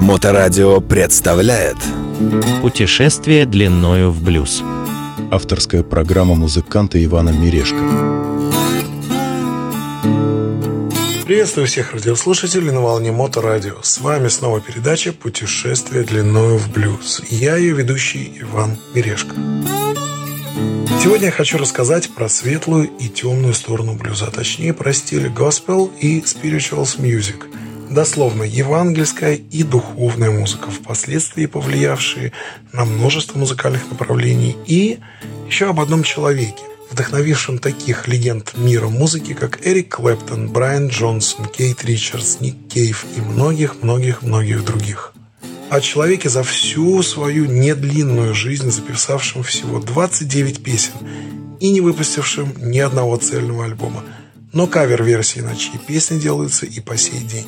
Моторадио представляет Путешествие длиною в блюз. Авторская программа музыканта Ивана Мирешко. Приветствую всех радиослушателей на волне Моторадио. С вами снова передача «Путешествие длиною в блюз». Я ее ведущий Иван Мирешко. Сегодня я хочу рассказать про светлую и темную сторону блюза, а точнее про стили gospel и spirituals music – дословно евангельская и духовная музыка, впоследствии повлиявшие на множество музыкальных направлений, и еще об одном человеке, вдохновившем таких легенд мира музыки, как Эрик Клэптон, Брайан Джонсон, Кейт Ричардс, Ник Кейв и многих-многих-многих других. О человеке за всю свою недлинную жизнь, записавшем всего 29 песен и не выпустившим ни одного цельного альбома – но кавер-версии на чьи песни делаются и по сей день.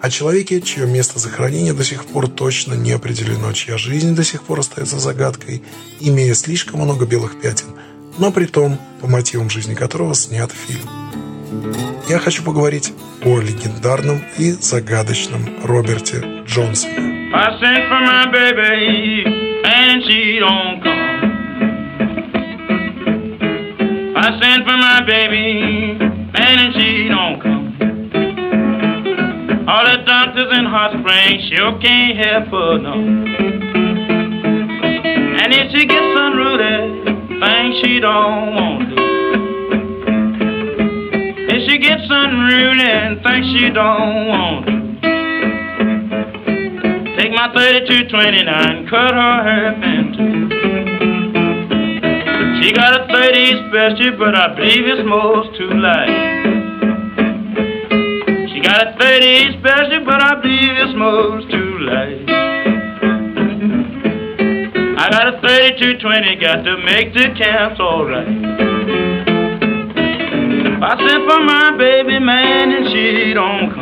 О человеке, чье место захоронения до сих пор точно не определено, чья жизнь до сих пор остается загадкой, имея слишком много белых пятен, но при том, по мотивам жизни которого снят фильм. Я хочу поговорить о легендарном и загадочном Роберте Джонсоне. I sent for my baby, and she don't come. I sing for my baby, and she don't come. All the doctors in Hot Springs sure can't help her, no. And if she gets unruly, things she don't want to. If she gets unruly and things she don't want to. Take my 3229, cut her hair in two. She got a 30 special, but I believe it's most too light. She got a 30 special, but I believe it's most too light. I got a 3220, got to make the camps alright. I sent for my baby man and she don't come.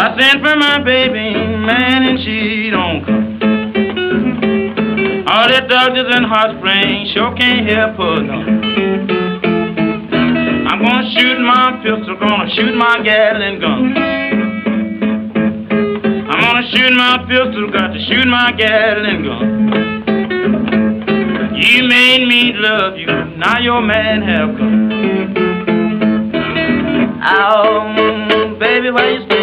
I sent for my baby man and she don't come. All the doctors in Hot Springs sure can't help her, no. I'm gonna shoot my pistol, gonna shoot my Gatling gun. I'm gonna shoot my pistol, got to shoot my Gatling gun. You made me love you, now your man have come. Oh, baby, why you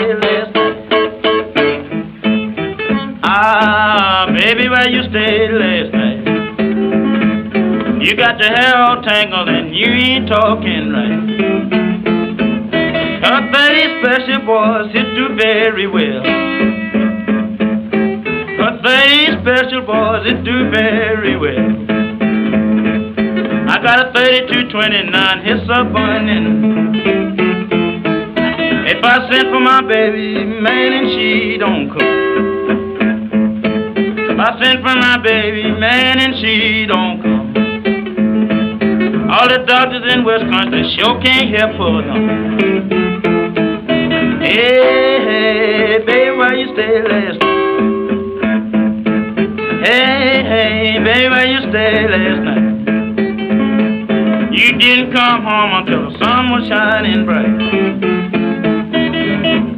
You got your hair all tangled and you ain't talking right. Her 30 special boys hit you very well. Her 30 special boys hit you very well. I got a 3229, hits a burning. If I sent for my baby, man, and she don't come. If I sent for my baby, man, and she don't. All the doctors in Country sure can't help her, no. Hey, hey, baby, why you stay last night? Hey, hey, baby, why you stay last night? You didn't come home until the sun was shining bright.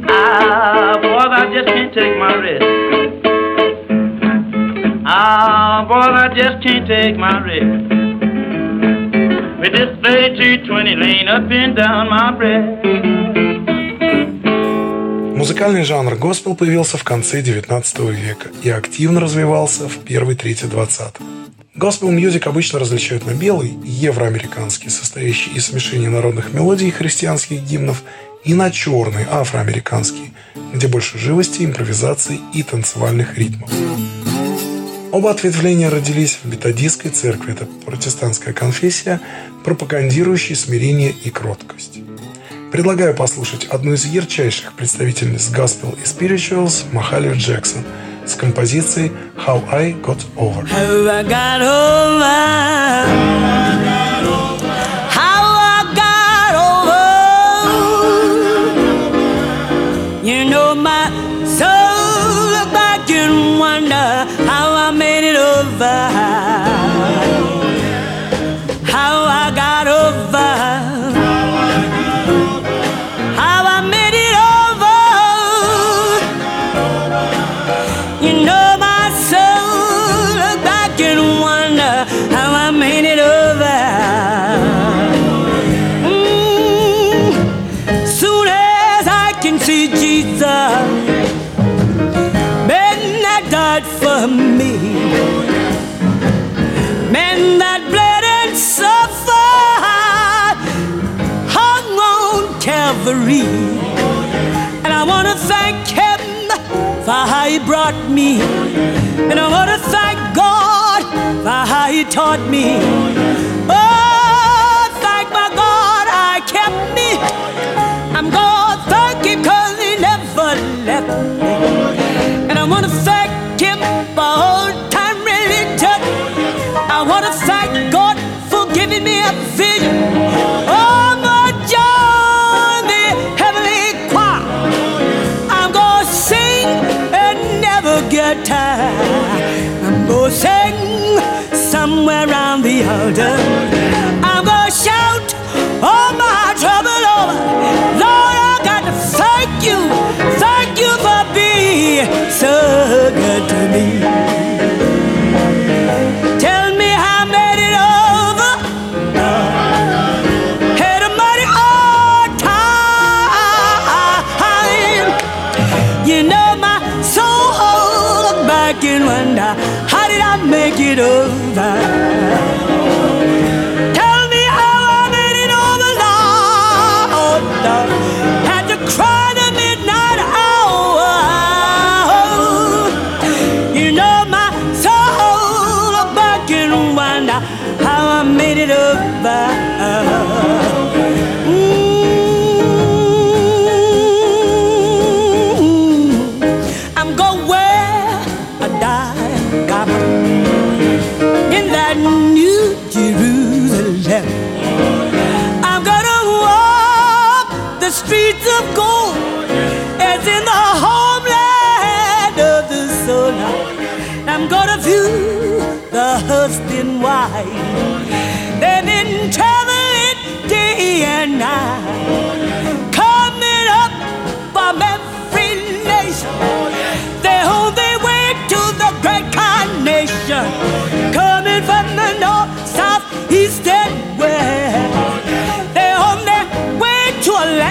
Ah, boys, I just can't take my rest. Ah, boy, I just can't take my rest. With this 3220 lane up and down my breath. Музыкальный жанр госпел появился в конце XIX века и активно развивался в первой трети XX. Госпел мьюзик обычно различают на белый, евроамериканский, состоящий из смешения народных мелодий и христианских гимнов, и на черный, афроамериканский, где больше живости, импровизации и танцевальных ритмов. Оба ответвления родились в методистской церкви, это протестантская конфессия, пропагандирующая смирение и кроткость. Предлагаю послушать одну из ярчайших представительниц Gospel и Spirituals Махалию Джексон с композицией How I Got Over. How I got over. Calvary, and I want to thank Him for how He brought me, and I want to thank God for how He taught me. Oh, thank my God, I kept me. I'm gonna thank Him 'cause He never left me.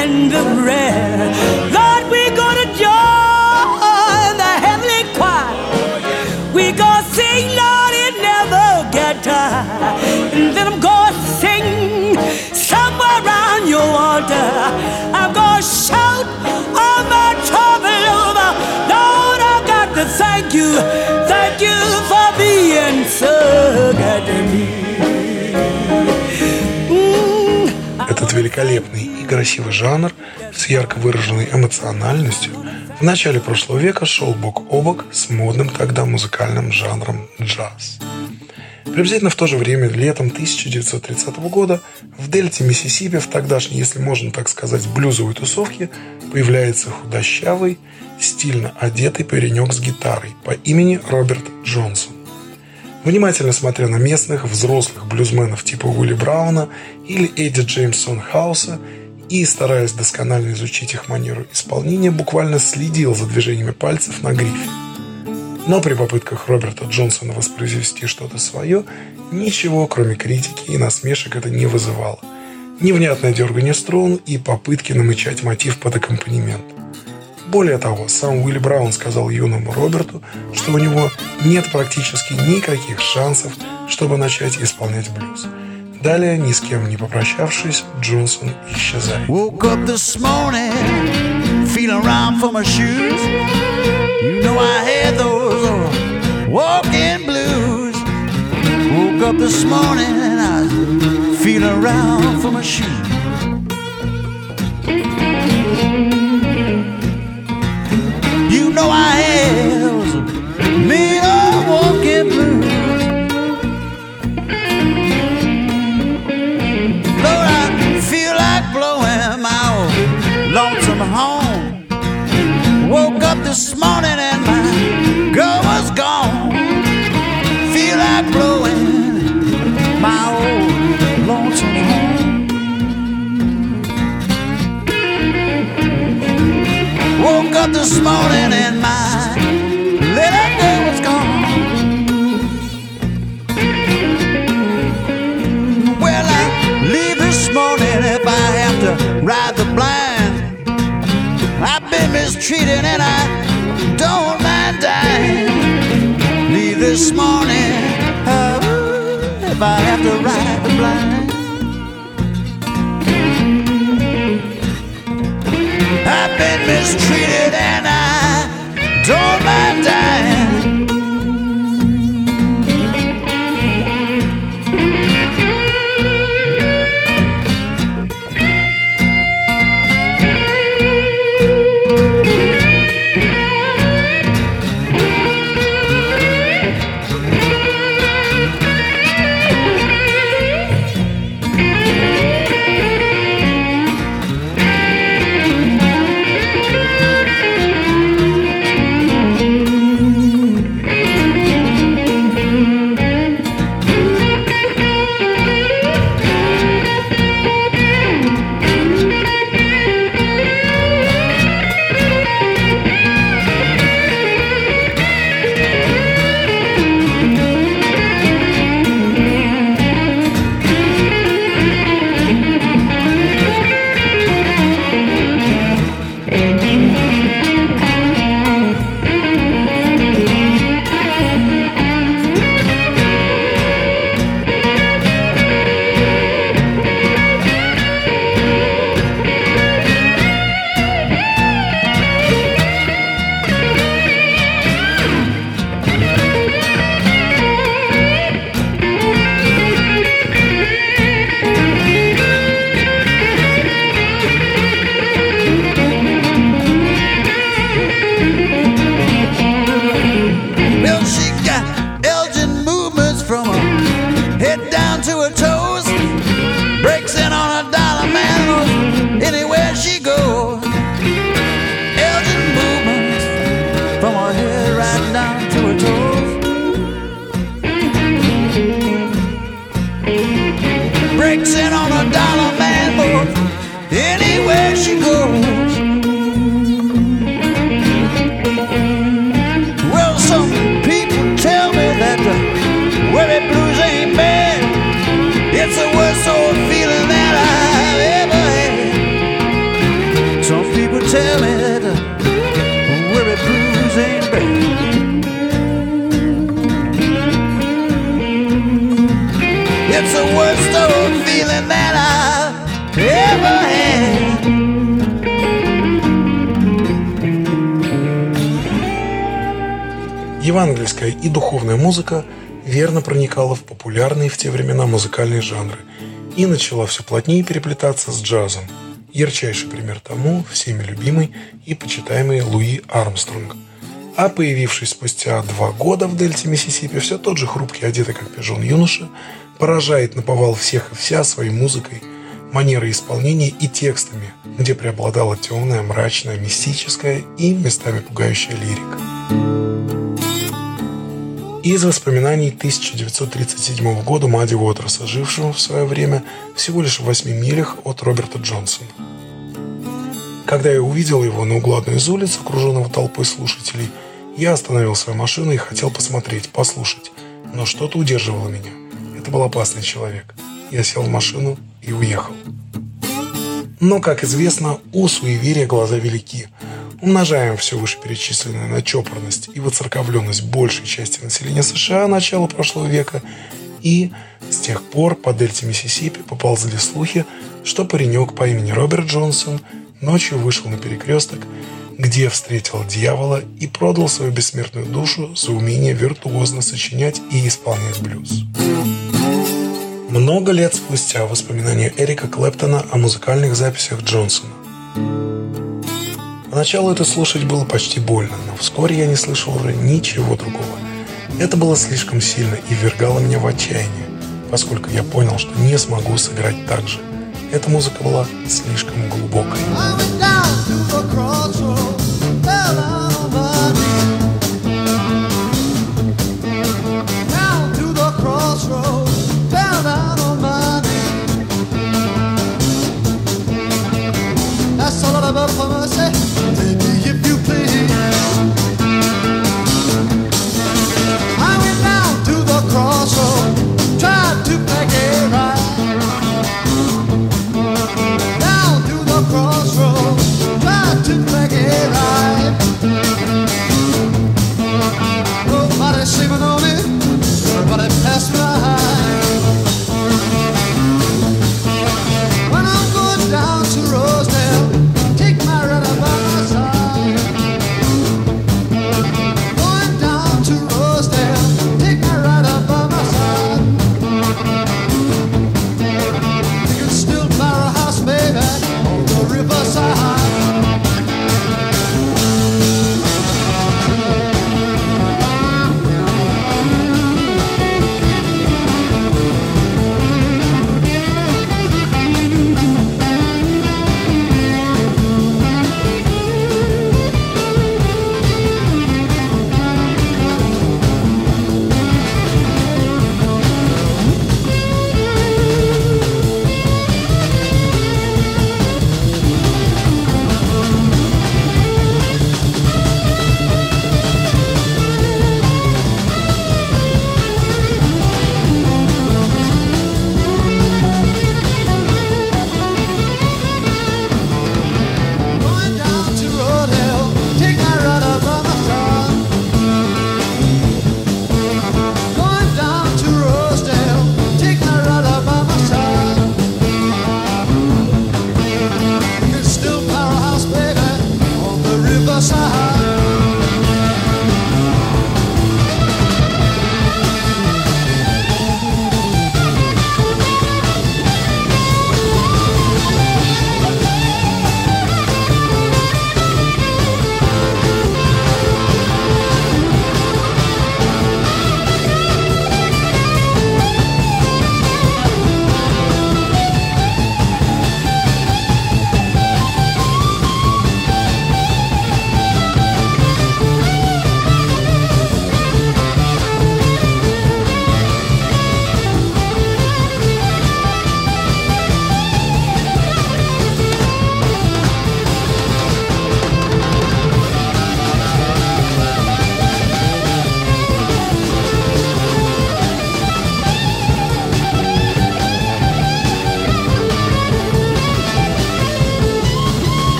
To a land of rest. Lord, we're gonna join the heavenly choir. We gonna sing, Lord, it never get tired. And then I'm gonna sing somewhere around your altar. I'm gonna shout all my trouble over. Lord, I got to thank you, thank you for being so good to me. Великолепный и красивый жанр с ярко выраженной эмоциональностью в начале прошлого века шел бок о бок с модным тогда музыкальным жанром джаз. Приблизительно в то же время, летом 1930 года, в дельте Миссисипи, в тогдашней, если можно так сказать, блюзовой тусовке, появляется худощавый, стильно одетый паренек с гитарой по имени Роберт Джонсон. Внимательно смотря на местных взрослых блюзменов типа Уилли Брауна или Эдди Джеймсон Хауса и, стараясь досконально изучить их манеру исполнения, буквально следил за движениями пальцев на грифе. Но при попытках Роберта Джонсона воспроизвести что-то свое, ничего, кроме критики и насмешек, это не вызывало. Невнятное дергание струн и попытки намычать мотив под аккомпанемент. Более того, сам Уилли Браун сказал юному Роберту, что у него нет практически никаких шансов, чтобы начать исполнять блюз. Далее, ни с кем не попрощавшись, Джонсон исчезает. Woke up this morning, and I was feeling around for my shoes. Know I those mean old walking blues. Lord, I feel like blowing my old lonesome home. Woke up this morning and my girl was gone. Feel like blowing my old lonesome home. Woke up this morning and mistreated and I don't mind dying. Leave this morning oh, if I have to ride the blind. I've been mistreated and духовная музыка верно проникала в популярные в те времена музыкальные жанры и начала все плотнее переплетаться с джазом. Ярчайший пример тому всеми любимый и почитаемый Луи Армстронг. А появившись спустя два года в дельте Миссисипи, все тот же хрупкий, одетый как пижон юноша, поражает наповал всех и вся своей музыкой, манерой исполнения и текстами, где преобладала темная, мрачная, мистическая и местами пугающая лирика. Из воспоминаний 1937 года Мадди Уотерса, жившего в свое время всего лишь в 8 милях от Роберта Джонсона. Когда я увидел его на углу одной из улиц, окруженного толпой слушателей, я остановил свою машину и хотел посмотреть, послушать, но что-то удерживало меня. Это был опасный человек. Я сел в машину и уехал. Но, как известно, у суеверия глаза велики. Умножаем все вышеперечисленное на чопорность и воцерковленность большей части населения США начала прошлого века, и с тех пор по дельте Миссисипи поползли слухи, что паренек по имени Роберт Джонсон ночью вышел на перекресток, где встретил дьявола и продал свою бессмертную душу за умение виртуозно сочинять и исполнять блюз. Много лет спустя воспоминания Эрика Клэптона о музыкальных записях Джонсона. Поначалу это слушать было почти больно, но вскоре я не слышал уже ничего другого. Это было слишком сильно и ввергало меня в отчаяние, поскольку я понял, что не смогу сыграть так же. Эта музыка была слишком глубокой.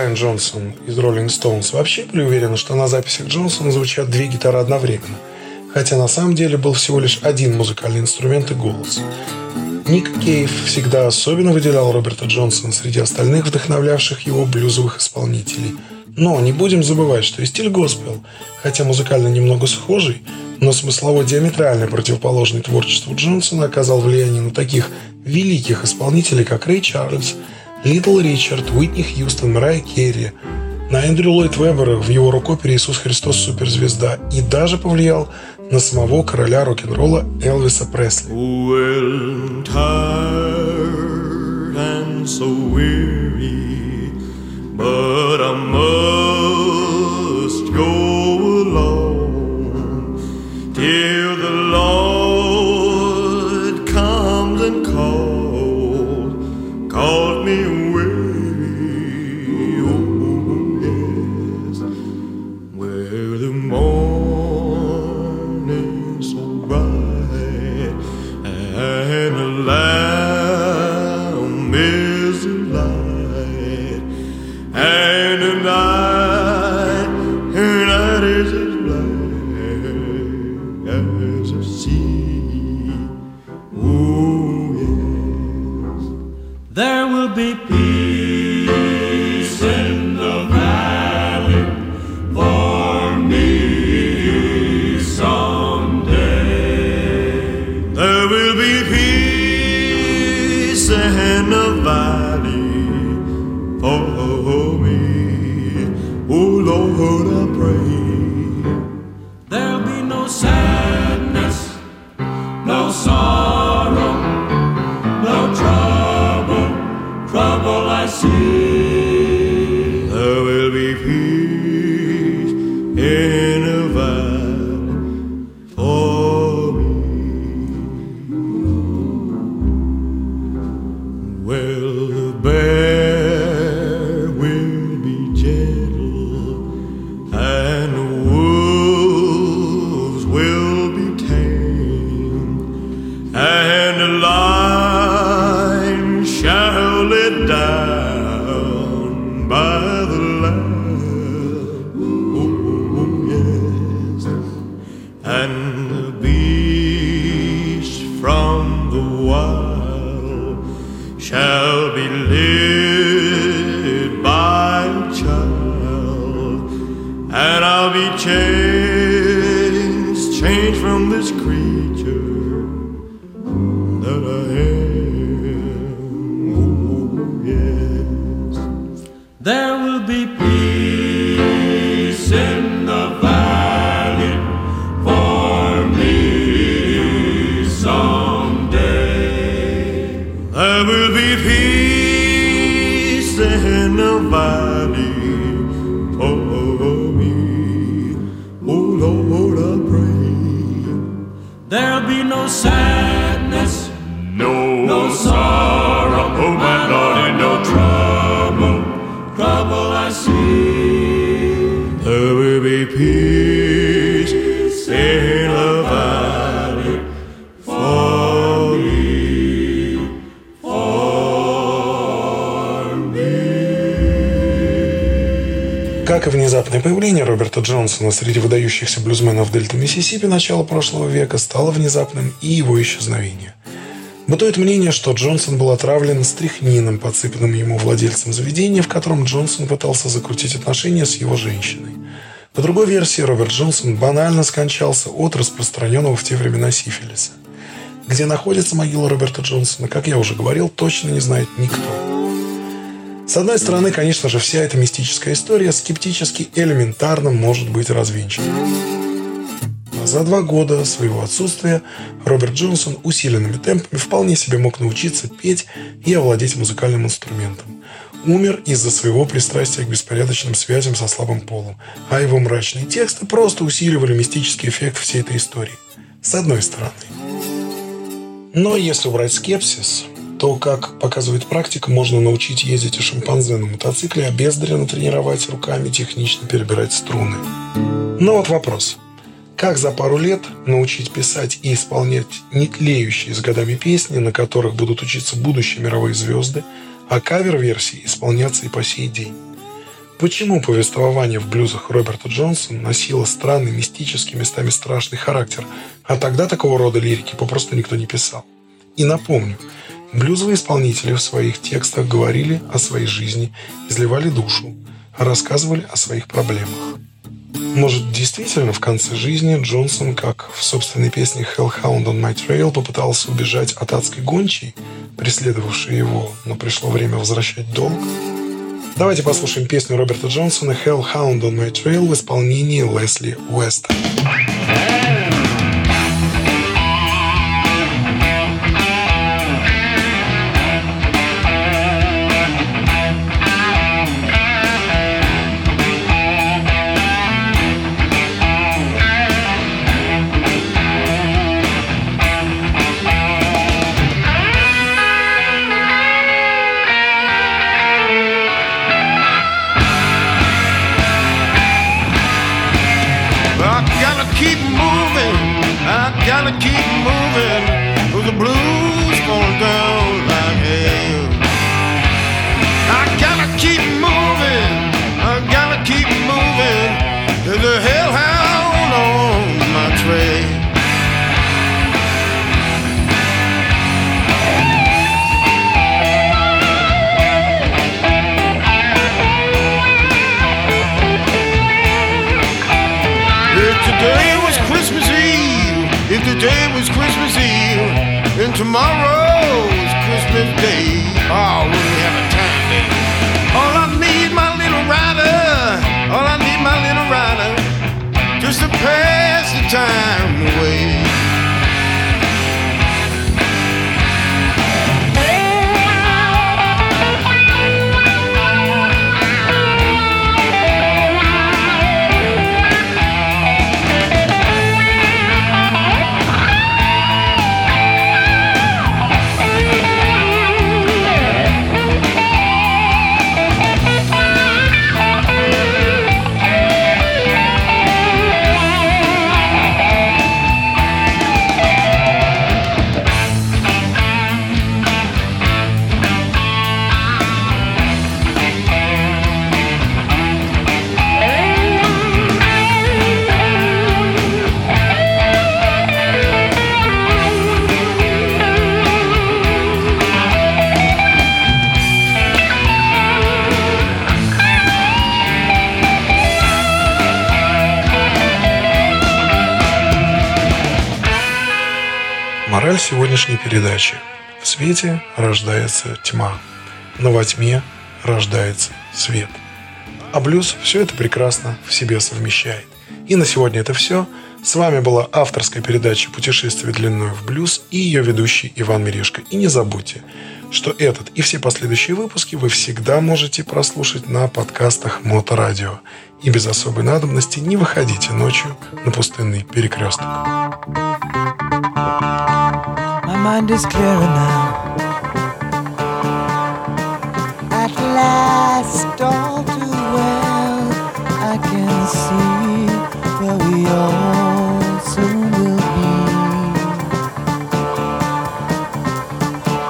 Брайан Джонсон из Rolling Stones вообще были уверены, что на записях Джонсона звучат две гитары одновременно, хотя на самом деле был всего лишь один музыкальный инструмент и голос. Ник Кейв всегда особенно выделял Роберта Джонсона среди остальных вдохновлявших его блюзовых исполнителей. Но не будем забывать, что и стиль госпел, хотя музыкально немного схожий, но смыслово диаметрально противоположный творчеству Джонсона оказал влияние на таких великих исполнителей, как Рэй Чарльз, Литл Ричард, Уитни Хьюстон, Мэрайя Керри, на Эндрю Ллойд Вебера в его рок-опере «Иисус Христос. Суперзвезда» и даже повлиял на самого короля рок-н-ролла Элвиса Пресли. And so weary, but I must go along till the Lord There will be peace появление Роберта Джонсона среди выдающихся блюзменов Дельты Миссисипи начала прошлого века стало внезапным и его исчезновение. Бытует мнение, что Джонсон был отравлен стрихнином, подсыпанным ему владельцем заведения, в котором Джонсон пытался закрутить отношения с его женщиной. По другой версии, Роберт Джонсон банально скончался от распространенного в те времена сифилиса. Где находится могила Роберта Джонсона, как я уже говорил, точно не знает никто. С одной стороны, конечно же, вся эта мистическая история скептически элементарно может быть развенчана. А за два года своего отсутствия Роберт Джонсон усиленными темпами вполне себе мог научиться петь и овладеть музыкальным инструментом. Умер из-за своего пристрастия к беспорядочным связям со слабым полом, а его мрачные тексты просто усиливали мистический эффект всей этой истории. С одной стороны. Но если убрать скепсис, то, как показывает практика, можно научить ездить и шимпанзе на мотоцикле, а бездаренно тренировать руками технично перебирать струны. Но вот вопрос. Как за пару лет научить писать и исполнять не тлеющие с годами песни, на которых будут учиться будущие мировые звезды, а кавер-версии исполняться и по сей день? Почему повествование в блюзах Роберта Джонсона носило странный, мистический, местами страшный характер, а тогда такого рода лирики попросту никто не писал? И напомню, блюзовые исполнители в своих текстах говорили о своей жизни, изливали душу, рассказывали о своих проблемах. Может, действительно в конце жизни Джонсон, как в собственной песне Hellhound on My Trail, попытался убежать от адской гончей, преследовавшей его, но пришло время возвращать долг? Давайте послушаем песню Роберта Джонсона Hellhound on My Trail в исполнении Лесли Уэста. I the way Мораль сегодняшней передачи. В свете рождается тьма, но во тьме рождается свет. А блюз все это прекрасно в себе совмещает. И на сегодня это все. С вами была авторская передача «Путешествие длиною в блюз» и ее ведущий Иван Мирешко. И не забудьте, что этот и все последующие выпуски вы всегда можете прослушать на подкастах Моторадио. И без особой надобности не выходите ночью на пустынный перекресток.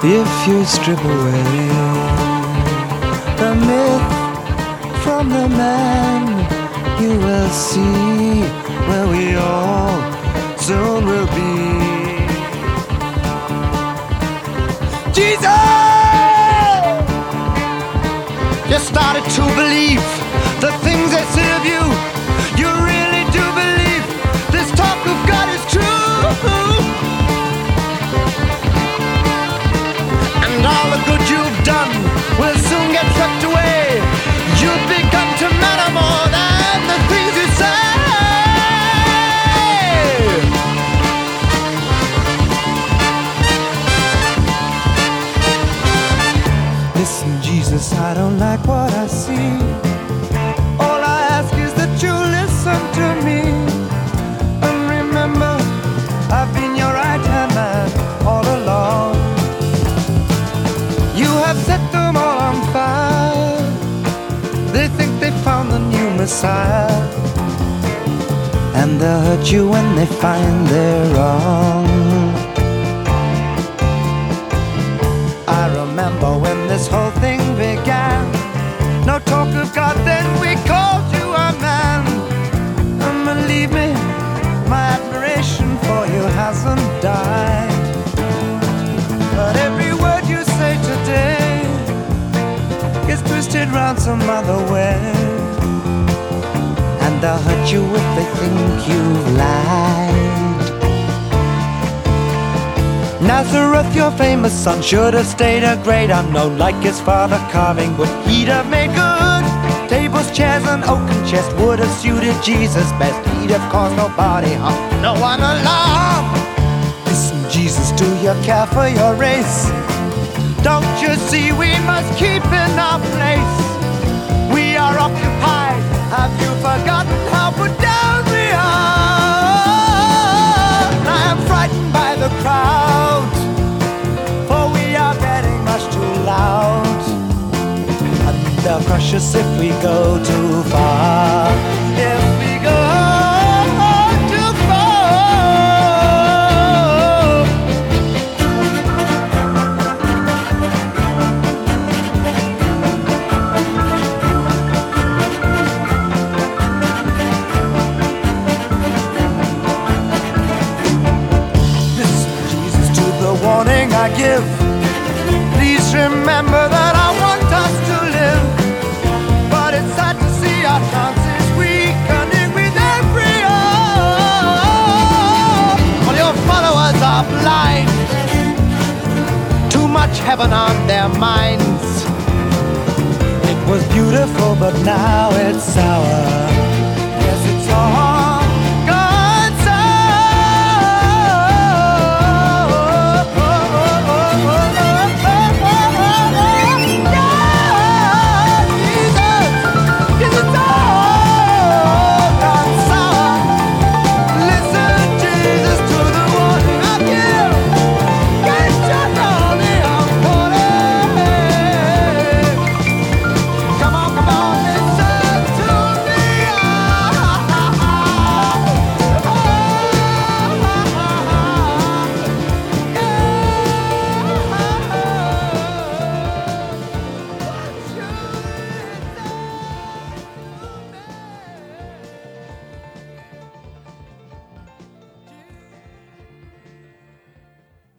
If you strip away the myth from the man, see where we all soon will be. Jesus! You started to believe the things say of you. You really do believe this talk of God is true. And all the good you've done will soon get swept away. They think they found the new Messiah. and they'll hurt you when they find they're wrong. I remember when this whole thing began. No talk of God, then we called you a man. And believe me, my admiration for you hasn't died. Round some other way. And they'll hurt you if they think you've lied. Nazareth, your famous son, should have stayed a great unknown like his father carving wood. He'd have made good. Tables, chairs, and oaken chest would have suited Jesus best. He'd have caused nobody harm, no one alarm. Listen, Jesus, do you care for your race? Don't you see we must keep an our they'll crush us if we go too far. Heaven on their minds. It was beautiful, but now it's sour.